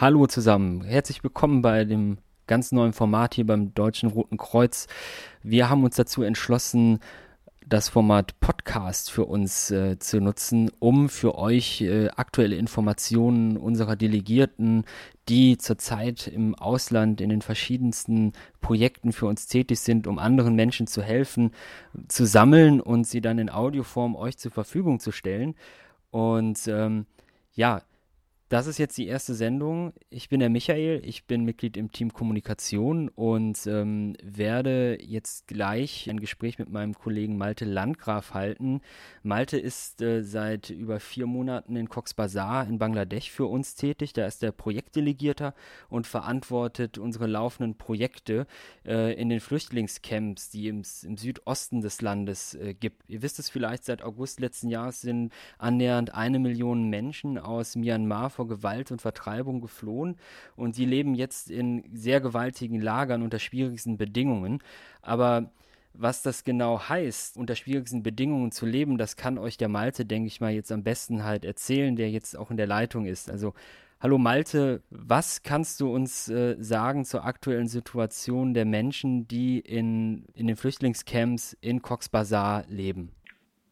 Hallo zusammen, herzlich willkommen bei dem ganz neuen Format hier beim Deutschen Roten Kreuz. Wir haben uns dazu entschlossen, das Format Podcast für uns äh, zu nutzen, um für euch äh, aktuelle Informationen unserer Delegierten, die zurzeit im Ausland in den verschiedensten Projekten für uns tätig sind, um anderen Menschen zu helfen, zu sammeln und sie dann in Audioform euch zur Verfügung zu stellen. Und ähm, ja, das ist jetzt die erste Sendung. Ich bin der Michael, ich bin Mitglied im Team Kommunikation und ähm, werde jetzt gleich ein Gespräch mit meinem Kollegen Malte Landgraf halten. Malte ist äh, seit über vier Monaten in Cox's Bazar in Bangladesch für uns tätig. Da ist er Projektdelegierter und verantwortet unsere laufenden Projekte äh, in den Flüchtlingscamps, die im, im Südosten des Landes äh, gibt. Ihr wisst es vielleicht, seit August letzten Jahres sind annähernd eine Million Menschen aus Myanmar vor Gewalt und Vertreibung geflohen und sie leben jetzt in sehr gewaltigen Lagern unter schwierigsten Bedingungen. Aber was das genau heißt, unter schwierigsten Bedingungen zu leben, das kann euch der Malte, denke ich mal, jetzt am besten halt erzählen, der jetzt auch in der Leitung ist. Also, hallo Malte, was kannst du uns äh, sagen zur aktuellen Situation der Menschen, die in, in den Flüchtlingscamps in Cox's Bazar leben?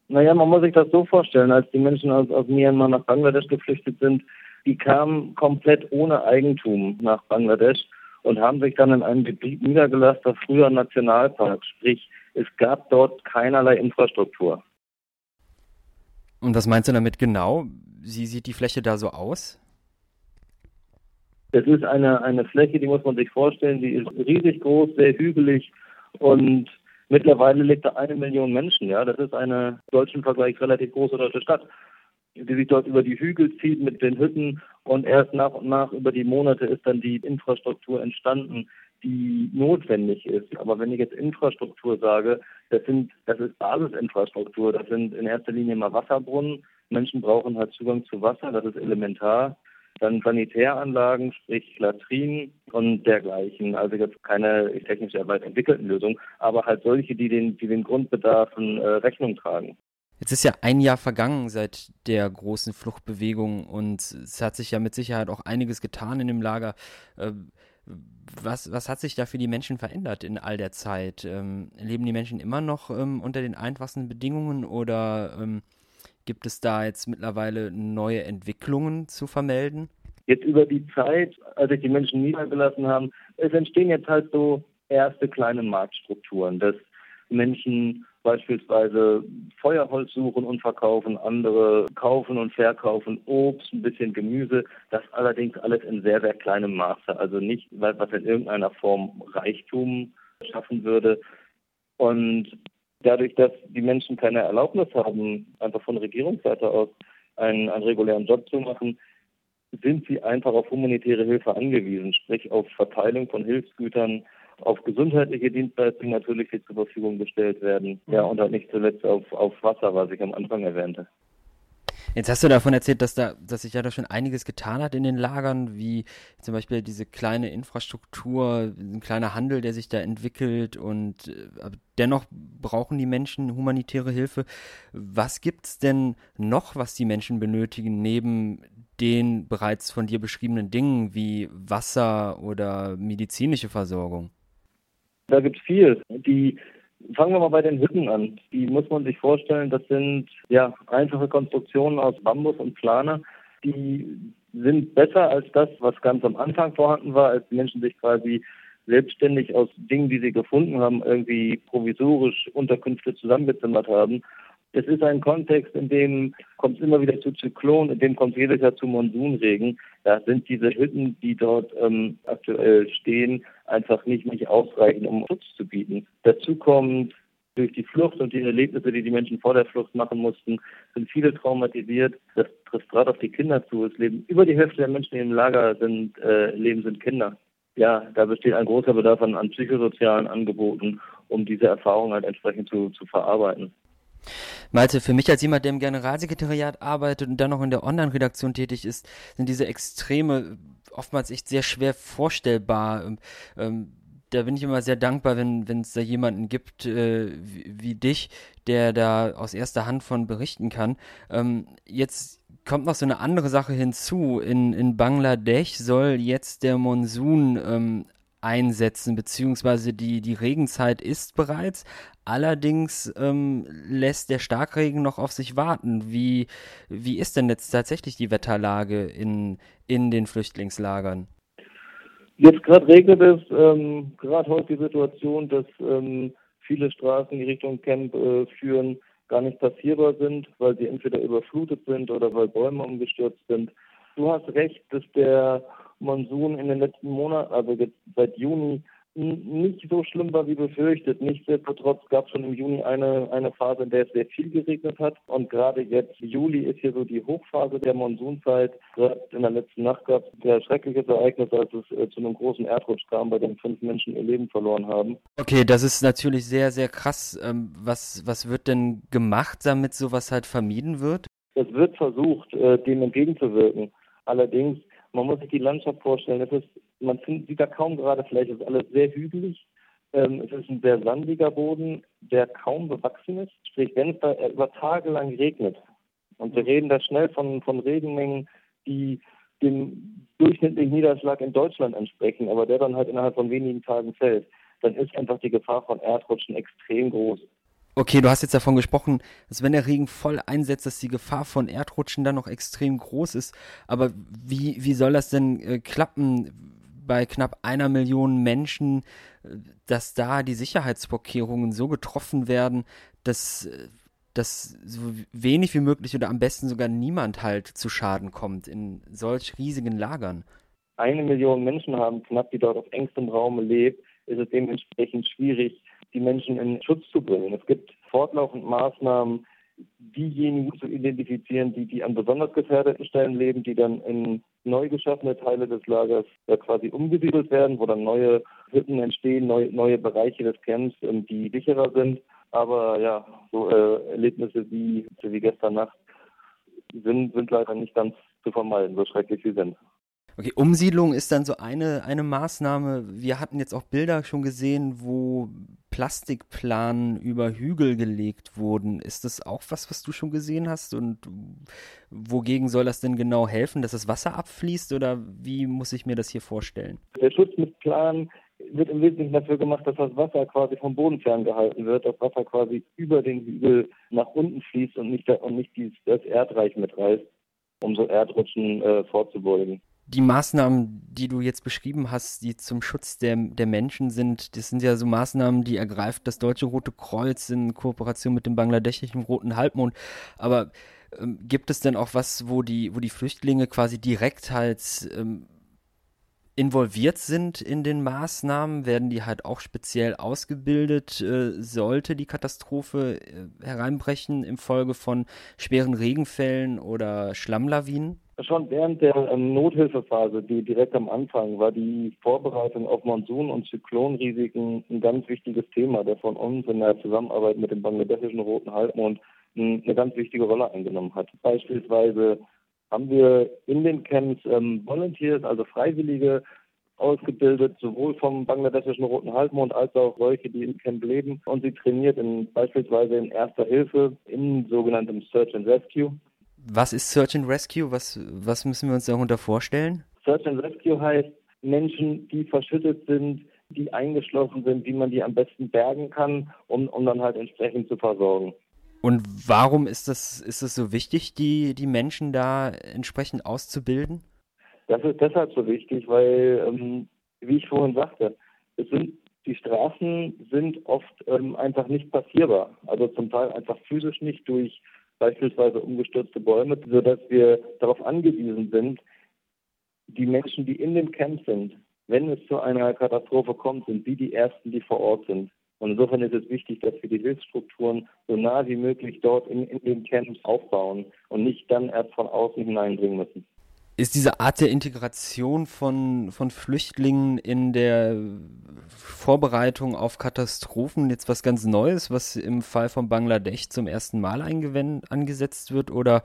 Naja, man muss sich das so vorstellen, als die Menschen aus, aus Myanmar nach Bangladesch geflüchtet sind, die kamen komplett ohne Eigentum nach Bangladesch und haben sich dann in einem Gebiet niedergelassen, das früher Nationalpark, sprich es gab dort keinerlei Infrastruktur. Und was meinst du damit genau? Wie sieht die Fläche da so aus? Es ist eine, eine Fläche, die muss man sich vorstellen, die ist riesig groß, sehr hügelig und mittlerweile lebt da eine Million Menschen. Ja, das ist eine deutschen Vergleich relativ große deutsche Stadt die sich dort über die Hügel zieht mit den Hütten und erst nach und nach über die Monate ist dann die Infrastruktur entstanden, die notwendig ist. Aber wenn ich jetzt Infrastruktur sage, das sind, das ist Basisinfrastruktur. Das sind in erster Linie mal Wasserbrunnen. Menschen brauchen halt Zugang zu Wasser, das ist elementar. Dann Sanitäranlagen, sprich Latrinen und dergleichen. Also jetzt keine technisch sehr weit entwickelten Lösungen, aber halt solche, die den, die den Grundbedarfen äh, Rechnung tragen. Jetzt ist ja ein Jahr vergangen seit der großen Fluchtbewegung und es hat sich ja mit Sicherheit auch einiges getan in dem Lager. Ähm, was, was hat sich da für die Menschen verändert in all der Zeit? Ähm, leben die Menschen immer noch ähm, unter den einfachsten Bedingungen oder gibt es da jetzt mittlerweile neue Entwicklungen zu vermelden? Jetzt über die Zeit, als sich die Menschen niedergelassen haben, es entstehen jetzt halt so erste kleine Marktstrukturen, dass Menschen beispielsweise Feuerholz suchen und verkaufen, andere kaufen und verkaufen Obst, ein bisschen Gemüse, das allerdings alles in sehr, sehr kleinem Maße, also nicht, was in irgendeiner Form Reichtum schaffen würde. Und dadurch, dass die Menschen keine Erlaubnis haben, einfach von Regierungsseite aus einen, einen regulären Job zu machen, sind sie einfach auf humanitäre Hilfe angewiesen, sprich auf Verteilung von Hilfsgütern, auf gesundheitliche Dienstleistungen natürlich die zur Verfügung gestellt werden. Ja, und halt nicht zuletzt auf, auf Wasser, was ich am Anfang erwähnte. Jetzt hast du davon erzählt, dass da, dass sich ja da schon einiges getan hat in den Lagern, wie zum Beispiel diese kleine Infrastruktur, ein kleiner Handel, der sich da entwickelt und äh, dennoch brauchen die Menschen humanitäre Hilfe. Was gibt's denn noch, was die Menschen benötigen, neben den bereits von dir beschriebenen Dingen wie Wasser oder medizinische Versorgung? Da gibt es viel. Die Fangen wir mal bei den Hütten an. Die muss man sich vorstellen, das sind ja einfache Konstruktionen aus Bambus und Plane. Die sind besser als das, was ganz am Anfang vorhanden war, als die Menschen sich quasi selbstständig aus Dingen, die sie gefunden haben, irgendwie provisorisch Unterkünfte zusammengezimmert haben. Es ist ein Kontext, in dem kommt es immer wieder zu Zyklonen, in dem kommt es jedes Jahr zu Monsunregen. Da sind diese Hütten, die dort ähm, aktuell stehen, einfach nicht, nicht ausreichend, um Schutz zu bieten. Dazu kommt durch die Flucht und die Erlebnisse, die die Menschen vor der Flucht machen mussten, sind viele traumatisiert. Das trifft gerade auf die Kinder zu. Es leben über die Hälfte der Menschen, die im Lager sind, äh, leben, sind Kinder. Ja, da besteht ein großer Bedarf an, an psychosozialen Angeboten, um diese Erfahrung halt entsprechend zu, zu verarbeiten. Malte, für mich als jemand, der im Generalsekretariat arbeitet und dann noch in der Online-Redaktion tätig ist, sind diese Extreme oftmals echt sehr schwer vorstellbar. Ähm, ähm da bin ich immer sehr dankbar, wenn es da jemanden gibt äh, wie, wie, dich, der da aus erster Hand von berichten kann. Ähm, jetzt kommt noch so eine andere Sache hinzu. In, in Bangladesch soll jetzt der Monsun ähm, einsetzen, beziehungsweise die, die Regenzeit ist bereits. Allerdings ähm, lässt der Starkregen noch auf sich warten. Wie, wie ist denn jetzt tatsächlich die Wetterlage in, in den Flüchtlingslagern? Jetzt gerade regnet es, ähm, gerade heute die Situation, dass ähm, viele Straßen in Richtung Camp äh, führen, gar nicht passierbar sind, weil sie entweder überflutet sind oder weil Bäume umgestürzt sind. Du hast recht, dass der Monsun in den letzten Monaten, also seit Juni, nicht so schlimm war wie befürchtet. Nichtsdestotrotz gab es schon im Juni eine, eine Phase, in der es sehr viel geregnet hat. Und gerade jetzt, Juli, ist hier so die Hochphase der Monsunzeit. Gerade in der letzten Nacht gab es ein sehr schreckliches Ereignis, als es äh, zu einem großen Erdrutsch kam, bei dem fünf Menschen ihr Leben verloren haben. Okay, das ist natürlich sehr, sehr krass. Ähm, was, was wird denn gemacht, damit sowas halt vermieden wird? Es wird versucht, äh, dem entgegenzuwirken. Allerdings man muss sich die Landschaft vorstellen. Es ist, man findet, sieht da kaum gerade Fläche. Es ist alles sehr hügelig. Ähm, es ist ein sehr sandiger Boden, der kaum bewachsen ist. Sprich, wenn es da über Tage lang regnet, und wir reden da schnell von, von Regenmengen, die dem durchschnittlichen Niederschlag in Deutschland entsprechen, aber der dann halt innerhalb von wenigen Tagen fällt, dann ist einfach die Gefahr von Erdrutschen extrem groß. Okay, du hast jetzt davon gesprochen, dass wenn der Regen voll einsetzt, dass die Gefahr von Erdrutschen dann noch extrem groß ist. Aber wie, wie soll das denn äh, klappen bei knapp einer Million Menschen, äh, dass da die Sicherheitsvorkehrungen so getroffen werden, dass, äh, dass so wenig wie möglich oder am besten sogar niemand halt zu Schaden kommt in solch riesigen Lagern? Eine Million Menschen haben knapp, die dort auf engstem Raum lebt, ist es dementsprechend schwierig, die Menschen in Schutz zu bringen. Es gibt fortlaufend Maßnahmen, diejenigen zu identifizieren, die, die an besonders gefährdeten Stellen leben, die dann in neu geschaffene Teile des Lagers ja, quasi umgesiedelt werden, wo dann neue Hütten entstehen, neue, neue Bereiche des Camps, ähm, die sicherer sind. Aber ja, so äh, Erlebnisse wie, wie gestern Nacht sind, sind leider nicht ganz zu vermeiden, so schrecklich sie sind. Okay, Umsiedlung ist dann so eine, eine Maßnahme. Wir hatten jetzt auch Bilder schon gesehen, wo Plastikplanen über Hügel gelegt wurden. Ist das auch was, was du schon gesehen hast? Und wogegen soll das denn genau helfen, dass das Wasser abfließt oder wie muss ich mir das hier vorstellen? Der Schutz mit Plan wird im Wesentlichen dafür gemacht, dass das Wasser quasi vom Boden ferngehalten wird, das Wasser quasi über den Hügel nach unten fließt und nicht, und nicht das Erdreich mitreißt, um so Erdrutschen äh, vorzubeugen die Maßnahmen, die du jetzt beschrieben hast, die zum Schutz der, der Menschen sind, das sind ja so Maßnahmen, die ergreift das Deutsche Rote Kreuz in Kooperation mit dem bangladeschischen Roten Halbmond. Aber ähm, gibt es denn auch was, wo die, wo die Flüchtlinge quasi direkt halt ähm, involviert sind in den Maßnahmen? Werden die halt auch speziell ausgebildet? Äh, sollte die Katastrophe äh, hereinbrechen im Folge von schweren Regenfällen oder Schlammlawinen? Schon während der ähm, Nothilfephase, die direkt am Anfang war, die Vorbereitung auf Monsun- und Zyklonrisiken ein ganz wichtiges Thema, der von uns in der Zusammenarbeit mit dem bangladeschischen Roten Halbmond eine ganz wichtige Rolle eingenommen hat. Beispielsweise haben wir in den Camps ähm, Volunteers, also Freiwillige, ausgebildet, sowohl vom bangladeschischen Roten Halbmond als auch solche, die im Camp leben. Und sie trainiert in, beispielsweise in Erster Hilfe, in sogenanntem Search and Rescue. Was ist Search and Rescue? Was, was müssen wir uns darunter vorstellen? Search and Rescue heißt Menschen, die verschüttet sind, die eingeschlossen sind, wie man die am besten bergen kann, um, um dann halt entsprechend zu versorgen. Und warum ist das, ist es so wichtig, die, die Menschen da entsprechend auszubilden? Das ist deshalb so wichtig, weil, ähm, wie ich vorhin sagte, es sind, die Straßen sind oft ähm, einfach nicht passierbar. Also zum Teil einfach physisch nicht durch beispielsweise umgestürzte Bäume, sodass wir darauf angewiesen sind, die Menschen, die in den Camps sind, wenn es zu einer Katastrophe kommt, sind sie die Ersten, die vor Ort sind. Und insofern ist es wichtig, dass wir die Hilfsstrukturen so nah wie möglich dort in, in den Camps aufbauen und nicht dann erst von außen hineinbringen müssen. Ist diese Art der Integration von, von Flüchtlingen in der Vorbereitung auf Katastrophen jetzt was ganz Neues, was im Fall von Bangladesch zum ersten Mal angesetzt wird? Oder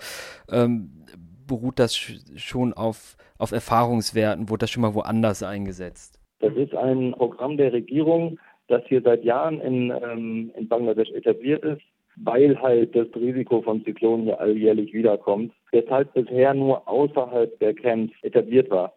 ähm, beruht das schon auf, auf Erfahrungswerten? Wurde das schon mal woanders eingesetzt? Das ist ein Programm der Regierung, das hier seit Jahren in, ähm, in Bangladesch etabliert ist weil halt das Risiko von Zyklonen ja alljährlich wiederkommt. weshalb bisher nur außerhalb der Camps etabliert war.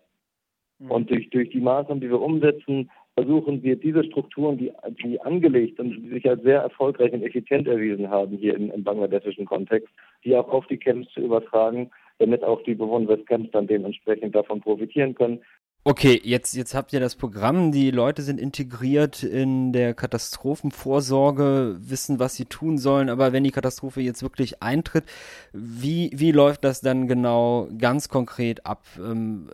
Mhm. Und durch, durch die Maßnahmen, die wir umsetzen, versuchen wir diese Strukturen, die, die angelegt und die sich als sehr erfolgreich und effizient erwiesen haben hier im, im bangladeschischen Kontext, die auch auf die Camps zu übertragen, damit auch die Bewohner des Camps dann dementsprechend davon profitieren können. Okay, jetzt, jetzt habt ihr das Programm, die Leute sind integriert in der Katastrophenvorsorge, wissen, was sie tun sollen, aber wenn die Katastrophe jetzt wirklich eintritt, wie, wie läuft das dann genau ganz konkret ab? Ähm,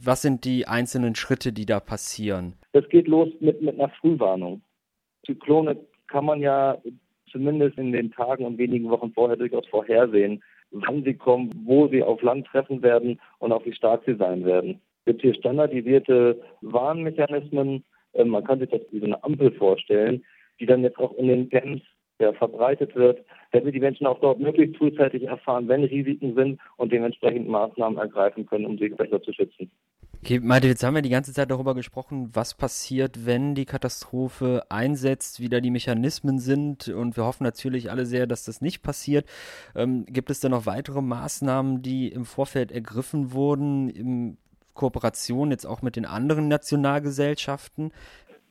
was sind die einzelnen Schritte, die da passieren? Das geht los mit, mit einer Frühwarnung. Zyklone kann man ja zumindest in den Tagen und wenigen Wochen vorher durchaus vorhersehen, wann sie kommen, wo sie auf Land treffen werden und auch wie stark sie sein werden. Gibt hier standardisierte Warnmechanismen. Ähm, man kann sich das wie so eine Ampel vorstellen, die dann jetzt auch in den Camps ja, verbreitet wird, damit die Menschen auch dort möglichst frühzeitig erfahren, wenn Risiken sind und dementsprechend Maßnahmen ergreifen können, um sich besser zu schützen. Okay, Malte, jetzt haben wir die ganze Zeit darüber gesprochen, was passiert, wenn die Katastrophe einsetzt, wie da die Mechanismen sind und wir hoffen natürlich alle sehr, dass das nicht passiert. Ähm, gibt es da noch weitere Maßnahmen, die im Vorfeld ergriffen wurden, in Kooperation jetzt auch mit den anderen Nationalgesellschaften?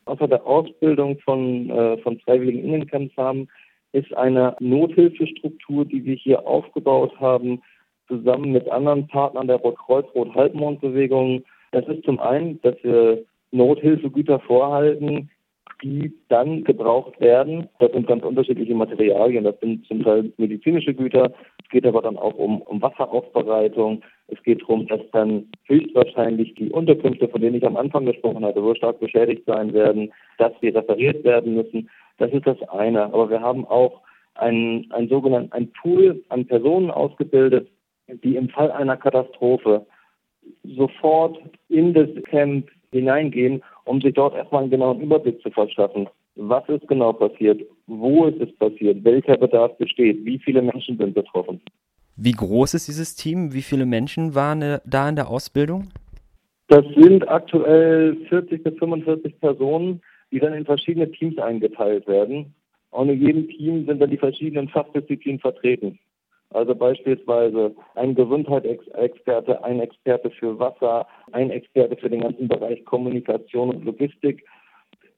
Außer der Ausbildung von, äh, von freiwilligen Innencamps haben, ist eine Nothilfestruktur, die wir hier aufgebaut haben, zusammen mit anderen Partnern der Rotkreuz-Rot-Halbmond-Bewegung das ist zum einen, dass wir Nothilfegüter vorhalten, die dann gebraucht werden. Das sind ganz unterschiedliche Materialien. Das sind zum Teil medizinische Güter. Es geht aber dann auch um, um Wasseraufbereitung. Es geht darum, dass dann höchstwahrscheinlich die Unterkünfte, von denen ich am Anfang gesprochen hatte, so stark beschädigt sein werden, dass sie repariert werden müssen. Das ist das eine. Aber wir haben auch ein, ein sogenannten ein Pool an Personen ausgebildet, die im Fall einer Katastrophe sofort in das Camp hineingehen, um sich dort erstmal einen genauen Überblick zu verschaffen. Was ist genau passiert? Wo ist es passiert? Welcher Bedarf besteht? Wie viele Menschen sind betroffen? Wie groß ist dieses Team? Wie viele Menschen waren äh, da in der Ausbildung? Das sind aktuell 40 bis 45 Personen, die dann in verschiedene Teams eingeteilt werden. Und in jedem Team sind dann die verschiedenen Fachdisziplinen vertreten. Also beispielsweise ein Gesundheitsexperte, ein Experte für Wasser, ein Experte für den ganzen Bereich Kommunikation und Logistik,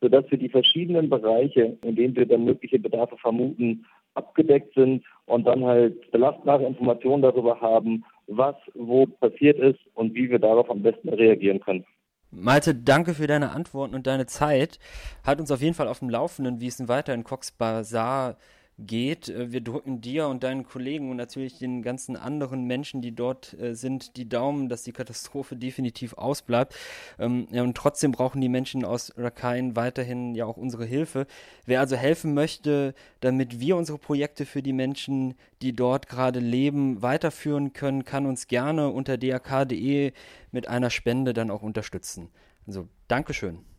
sodass wir die verschiedenen Bereiche, in denen wir dann mögliche Bedarfe vermuten, abgedeckt sind und dann halt belastbare Informationen darüber haben, was wo passiert ist und wie wir darauf am besten reagieren können. Malte, danke für deine Antworten und deine Zeit. Halt uns auf jeden Fall auf dem Laufenden, wie es weiter in Cox Bazar geht. Äh, wir drücken dir und deinen Kollegen und natürlich den ganzen anderen Menschen, die dort äh, sind, die Daumen, dass die Katastrophe definitiv ausbleibt. Ähm, und trotzdem brauchen die Menschen aus Rakhine weiterhin ja auch unsere Hilfe. Wer also helfen möchte, damit wir unsere Projekte für die Menschen, die dort gerade leben, weiterführen können, kann uns gerne unter dak.de mit einer Spende dann auch unterstützen. Also Dankeschön.